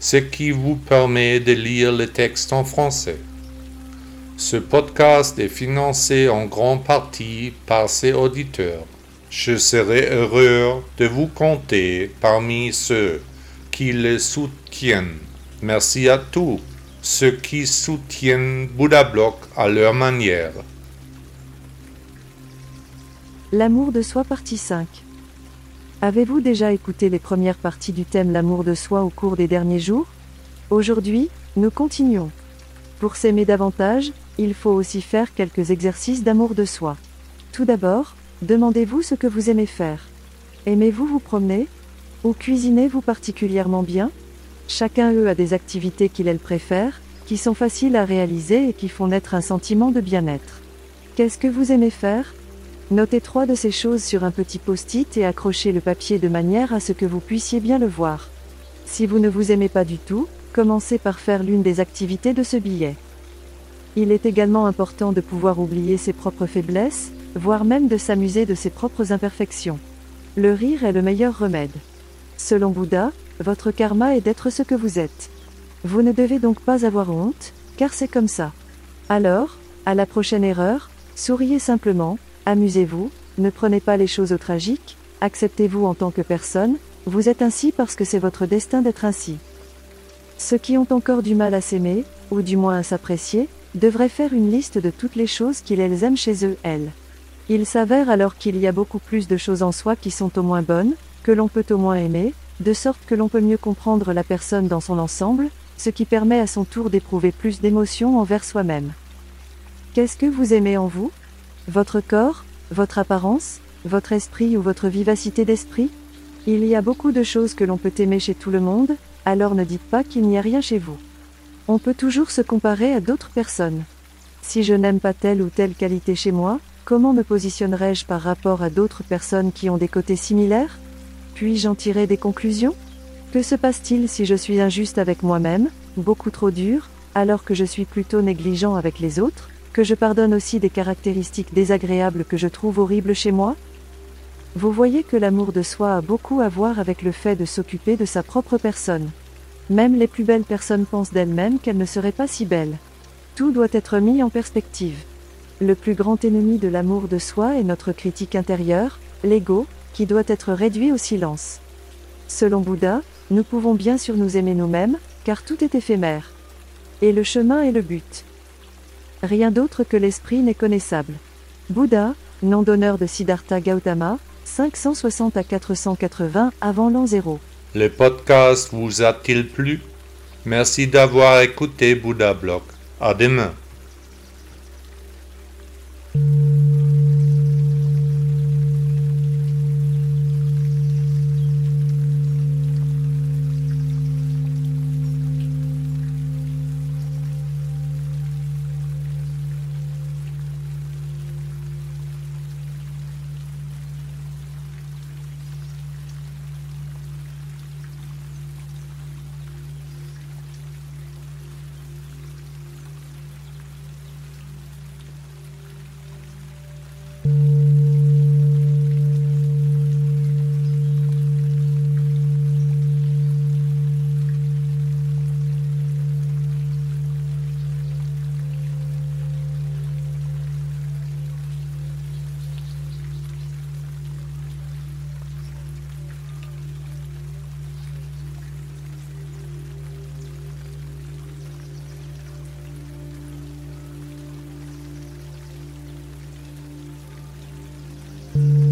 ce qui vous permet de lire le texte en français. Ce podcast est financé en grande partie par ses auditeurs. Je serai heureux de vous compter parmi ceux qui le soutiennent. Merci à tous ceux qui soutiennent Bouddha Block à leur manière. L'amour de soi partie 5 Avez-vous déjà écouté les premières parties du thème L'amour de soi au cours des derniers jours? Aujourd'hui, nous continuons. Pour s'aimer davantage, il faut aussi faire quelques exercices d'amour de soi. Tout d'abord, demandez-vous ce que vous aimez faire. Aimez-vous vous promener? Ou cuisinez-vous particulièrement bien? Chacun eux a des activités qu'il préfère, qui sont faciles à réaliser et qui font naître un sentiment de bien-être. Qu'est-ce que vous aimez faire? Notez trois de ces choses sur un petit post-it et accrochez le papier de manière à ce que vous puissiez bien le voir. Si vous ne vous aimez pas du tout, commencez par faire l'une des activités de ce billet. Il est également important de pouvoir oublier ses propres faiblesses, voire même de s'amuser de ses propres imperfections. Le rire est le meilleur remède. Selon Bouddha, votre karma est d'être ce que vous êtes. Vous ne devez donc pas avoir honte, car c'est comme ça. Alors, à la prochaine erreur, souriez simplement, Amusez-vous, ne prenez pas les choses au tragique, acceptez-vous en tant que personne, vous êtes ainsi parce que c'est votre destin d'être ainsi. Ceux qui ont encore du mal à s'aimer, ou du moins à s'apprécier, devraient faire une liste de toutes les choses qu'ils aiment chez eux, elles. Il s'avère alors qu'il y a beaucoup plus de choses en soi qui sont au moins bonnes, que l'on peut au moins aimer, de sorte que l'on peut mieux comprendre la personne dans son ensemble, ce qui permet à son tour d'éprouver plus d'émotions envers soi-même. Qu'est-ce que vous aimez en vous? Votre corps, votre apparence, votre esprit ou votre vivacité d'esprit? Il y a beaucoup de choses que l'on peut aimer chez tout le monde, alors ne dites pas qu'il n'y a rien chez vous. On peut toujours se comparer à d'autres personnes. Si je n'aime pas telle ou telle qualité chez moi, comment me positionnerai-je par rapport à d'autres personnes qui ont des côtés similaires? Puis-je en tirer des conclusions? Que se passe-t-il si je suis injuste avec moi-même, beaucoup trop dur, alors que je suis plutôt négligent avec les autres? Que je pardonne aussi des caractéristiques désagréables que je trouve horribles chez moi? Vous voyez que l'amour de soi a beaucoup à voir avec le fait de s'occuper de sa propre personne. Même les plus belles personnes pensent d'elles-mêmes qu'elles ne seraient pas si belles. Tout doit être mis en perspective. Le plus grand ennemi de l'amour de soi est notre critique intérieure, l'ego, qui doit être réduit au silence. Selon Bouddha, nous pouvons bien sûr nous aimer nous-mêmes, car tout est éphémère. Et le chemin est le but. Rien d'autre que l'esprit n'est connaissable. Bouddha, nom d'honneur de Siddhartha Gautama, 560 à 480 avant l'an 0. Le podcast vous a-t-il plu? Merci d'avoir écouté Bouddha Blog. À demain. Mm-hmm.